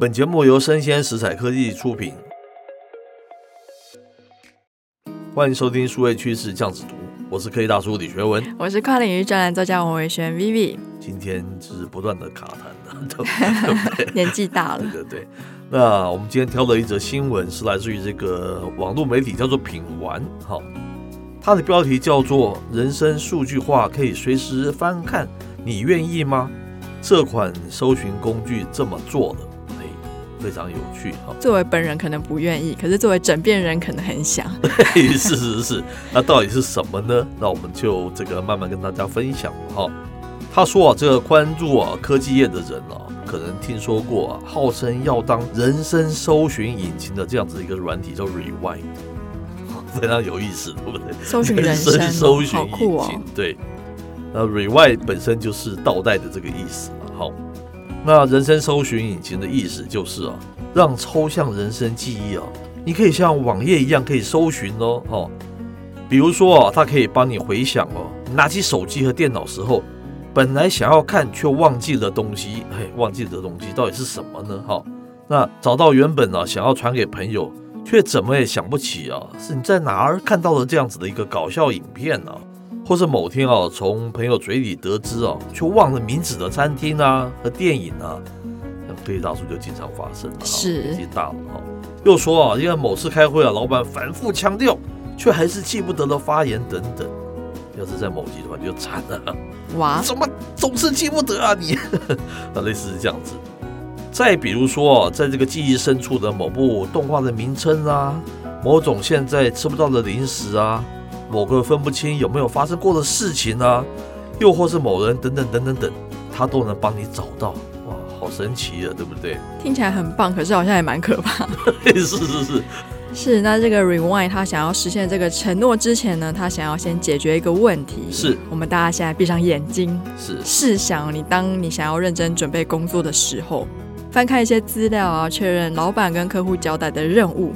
本节目由生鲜食材科技出品，欢迎收听数位趋势酱子读，我是科技大叔李学文，我是跨领域专栏作家王维轩 Vivi。今天是不断的卡痰的，对不对？年纪大了，对对对。那我们今天挑的一则新闻是来自于这个网络媒体，叫做品玩，好，它的标题叫做“人生数据化可以随时翻看，你愿意吗？”这款搜寻工具这么做的。非常有趣哈，作为本人可能不愿意，可是作为枕边人可能很想。对，是是是，那到底是什么呢？那我们就这个慢慢跟大家分享哈。他说啊，这个关注啊科技业的人啊，可能听说过啊，号称要当人生搜寻引擎的这样子一个软体叫 Rewind，非常有意思，对不对？搜寻人生，人生搜寻引擎，好酷哦。对，那 Rewind 本身就是倒带的这个意思嘛，好。那人生搜寻引擎的意思就是啊，让抽象人生记忆啊，你可以像网页一样可以搜寻哦，哦，比如说啊，它可以帮你回想哦，拿起手机和电脑时候，本来想要看却忘记了东西，嘿，忘记的东西到底是什么呢？哈，那找到原本啊想要传给朋友，却怎么也想不起啊，是你在哪儿看到了这样子的一个搞笑影片呢？或是某天啊，从朋友嘴里得知哦，却忘了名字的餐厅啊和电影啊，像科技大叔就经常发生了，是年纪大了哈。又说啊，因为某次开会啊，老板反复强调，却还是记不得的发言等等。要是在某集团就惨了，哇，怎么总是记不得啊你？那 类似是这样子。再比如说啊，在这个记忆深处的某部动画的名称啊，某种现在吃不到的零食啊。某个分不清有没有发生过的事情啊，又或是某人等等等等等，他都能帮你找到，哇，好神奇啊，对不对？听起来很棒，可是好像也蛮可怕 的。是是是是。那这个 Rewind 他想要实现这个承诺之前呢，他想要先解决一个问题。是。我们大家现在闭上眼睛，是。试想你当你想要认真准备工作的时候，翻看一些资料啊，确认老板跟客户交代的任务。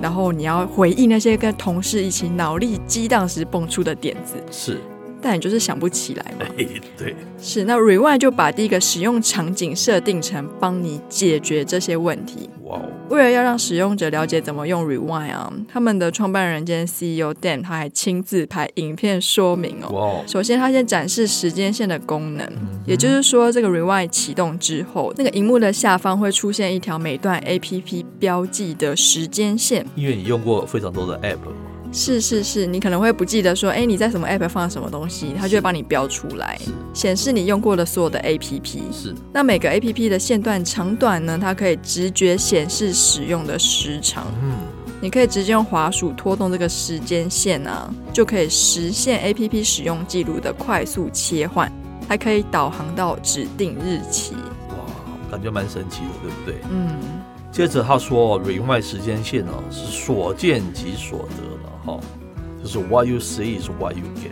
然后你要回忆那些跟同事一起脑力激荡时蹦出的点子，是，但你就是想不起来嘛？对，是。那 Rewind 就把第一个使用场景设定成帮你解决这些问题。哇哦！为了要让使用者了解怎么用 Rewind 啊，他们的创办人兼 CEO Dan 他还亲自拍影片说明哦。哇哦！首先他先展示时间线的功能，嗯、也就是说这个 Rewind 启动之后，那个荧幕的下方会出现一条每段 APP 标记的时间线。因为你用过非常多的 App。是是是，你可能会不记得说，哎，你在什么 app 放了什么东西，它就会帮你标出来，显示你用过的所有的 app。是。那每个 app 的线段长短呢，它可以直觉显示使用的时长。嗯。你可以直接用滑鼠拖动这个时间线啊，就可以实现 app 使用记录的快速切换，还可以导航到指定日期。哇，感觉蛮神奇的，对不对？嗯。接着他说，Rewind 时间线呢是所见即所得。哦，就是 What you see is what you get，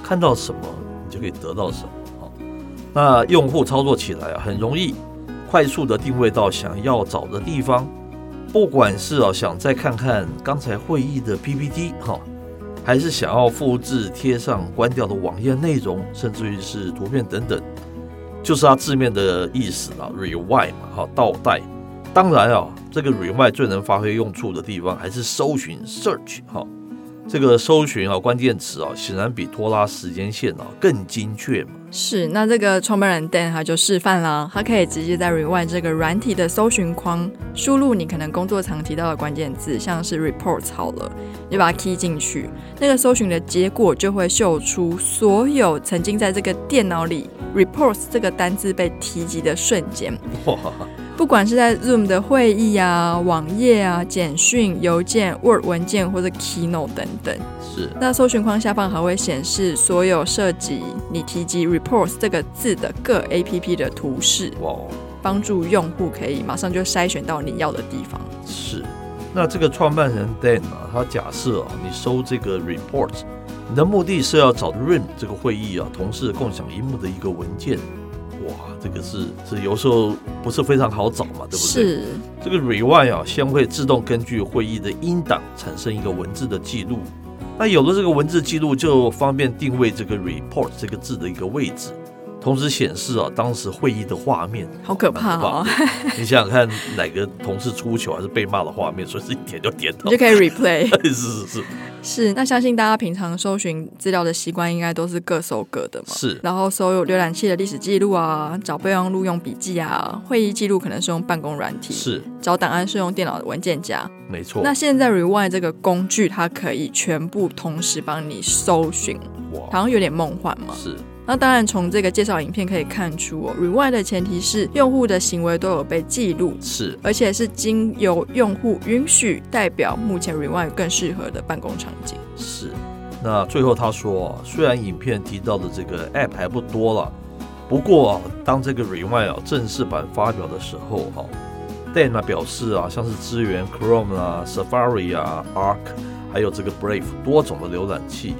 看到什么你就可以得到什么。好，那用户操作起来啊很容易，快速的定位到想要找的地方。不管是啊想再看看刚才会议的 PPT 哈，还是想要复制贴上关掉的网页内容，甚至于是图片等等，就是它字面的意思啊，Rewind 嘛，哈，倒带。当然啊，这个 Rewind 最能发挥用处的地方还是搜寻 Search 哈。这个搜寻啊，关键词啊，显然比拖拉时间线啊更精确嘛。是，那这个创办人 Dan 他就示范了，他可以直接在 Rewind 这个软体的搜寻框输入你可能工作常提到的关键字，像是 reports 好了，你把它 key 进去，那个搜寻的结果就会秀出所有曾经在这个电脑里 reports 这个单字被提及的瞬间。哇！不管是在 Zoom 的会议啊、网页啊、简讯、邮件、Word 文件或者 Keynote 等等，是。那搜寻框下方还会显示所有涉及你提及 reports 这个字的各 APP 的图示。哇，帮助用户可以马上就筛选到你要的地方。是，那这个创办人 Dan 啊，他假设啊，你搜这个 Reports，你的目的是要找 Room 这个会议啊，同事共享萤幕的一个文件。哇，这个是是有时候不是非常好找嘛，对不对？是。这个 Rewind 啊，先会自动根据会议的音档产生一个文字的记录。那有了这个文字记录，就方便定位这个 report 这个字的一个位置。同时显示啊，当时会议的画面，好可怕哦！你想想看，哪个同事出糗还是被骂的画面，所以是一点就点到，你就可以 replay。是是是是。那相信大家平常搜寻资料的习惯，应该都是各搜各的嘛。是。然后搜有浏览器的历史记录啊，找备忘录用笔记啊，会议记录可能是用办公软体，是。找档案是用电脑的文件夹，没错。那现在 Rewind 这个工具，它可以全部同时帮你搜寻，哇，好像有点梦幻嘛。是。那当然，从这个介绍影片可以看出哦，Rewind 的前提是用户的行为都有被记录，是，而且是经由用户允许，代表目前 Rewind 更适合的办公场景。是。那最后他说，虽然影片提到的这个 App 还不多了，不过啊，当这个 Rewind 啊正式版发表的时候，哈，Dan 表示啊，像是支援 Chrome 啊、Safari 啊、Arc，还有这个 Brave 多种的浏览器。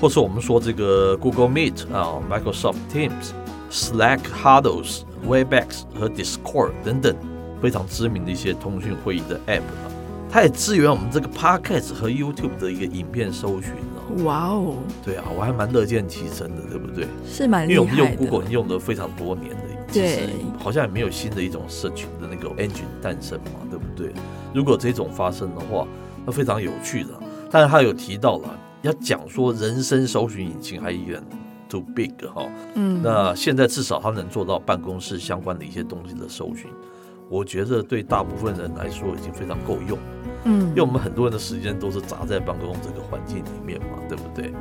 或是我们说这个 Google Meet 啊、Microsoft Teams、Slack、Huddles、Webex 和 Discord 等等非常知名的一些通讯会议的 App 啊，它也支援我们这个 Podcast 和 YouTube 的一个影片搜寻哦。哇哦，对啊，我还蛮乐见其成的，对不对？是蛮厉害的。因为我们用 Google 用了非常多年的，对，好像也没有新的一种社群的那个 engine 诞生嘛，对不对？如果这种发生的话，那非常有趣的。但是他有提到了。要讲说人生搜寻引擎还远 too big 哈，嗯，那现在至少它能做到办公室相关的一些东西的搜寻，我觉得对大部分人来说已经非常够用，嗯，因为我们很多人的时间都是砸在办公这个环境里面嘛，对不对？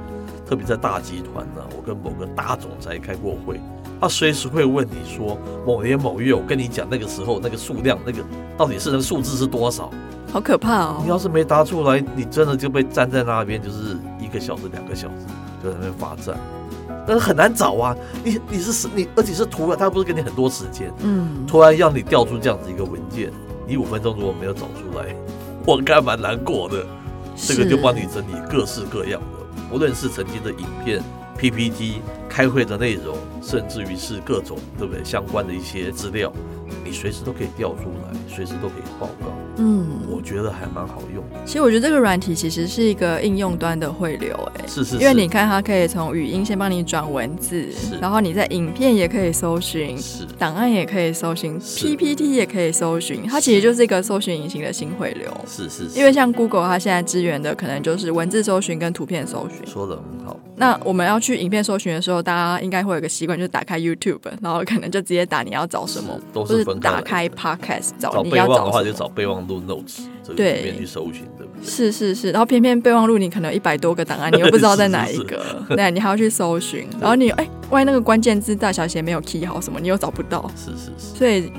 特别在大集团呢，我跟某个大总裁开过会，他随时会问你说某年某月，我跟你讲那个时候那个数量，那个到底是那个数字是多少？好可怕哦！你要是没答出来，你真的就被站在那边，就是一个小时、两个小时就在那边罚站，但是很难找啊！你你是你，而且是突然，他不是给你很多时间，嗯，突然让你调出这样子一个文件，你五分钟如果没有找出来，我该蛮难过的。这个就帮你整理各式各样的，无论是曾经的影片、PPT、开会的内容，甚至于是各种对不对相关的一些资料，你随时都可以调出来，随时都可以报告。嗯，我觉得还蛮好用。其实我觉得这个软体其实是一个应用端的汇流，哎，是是，是，因为你看它可以从语音先帮你转文字，是，然后你在影片也可以搜寻，是，档案也可以搜寻，PPT 也可以搜寻，它其实就是一个搜寻引擎的新汇流。是是，是，因为像 Google 它现在支援的可能就是文字搜寻跟图片搜寻。说的很好。那我们要去影片搜寻的时候，大家应该会有个习惯，就是打开 YouTube，然后可能就直接打你要找什么，都是。打开 Podcast 找你要找的话，就找备忘录 Notes。对，里面去搜寻，对不对？是是是，然后偏偏备忘录你可能一百多个档案，你又不知道在哪一个，是是是。对，你还要去搜寻，然后你哎，万一那个关键字大小写没有 key 好什么，你又找不到，是是是，所以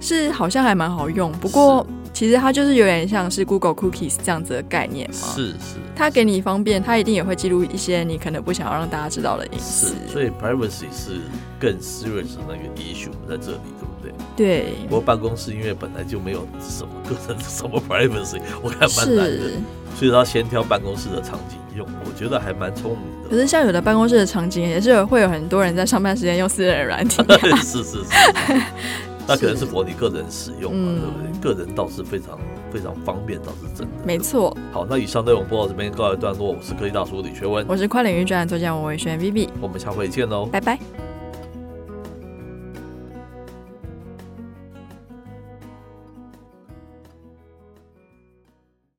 是好像还蛮好用，不过其实它就是有点像是 Google Cookies 这样子的概念嘛，是是，它给你方便，它一定也会记录一些你可能不想要让大家知道的隐私，所以 privacy 是更 serious 的那个 issue 在这里。对，不对？对。不过办公室因为本来就没有什么个人 什么 privacy，我看蛮难的，所以他先挑办公室的场景用，我觉得还蛮聪明的。可是像有的办公室的场景也是会有很多人在上班时间用私人软体，啊，是 是是，那可能是博你个人使用嘛，嗯，对不对？个人倒是非常非常方便，倒是真的。没错。好，那以上内容播到这边告一段落，我是科技大叔李学文，我是跨领域专栏作家王伟轩 Vivi，我们下回见喽，拜拜。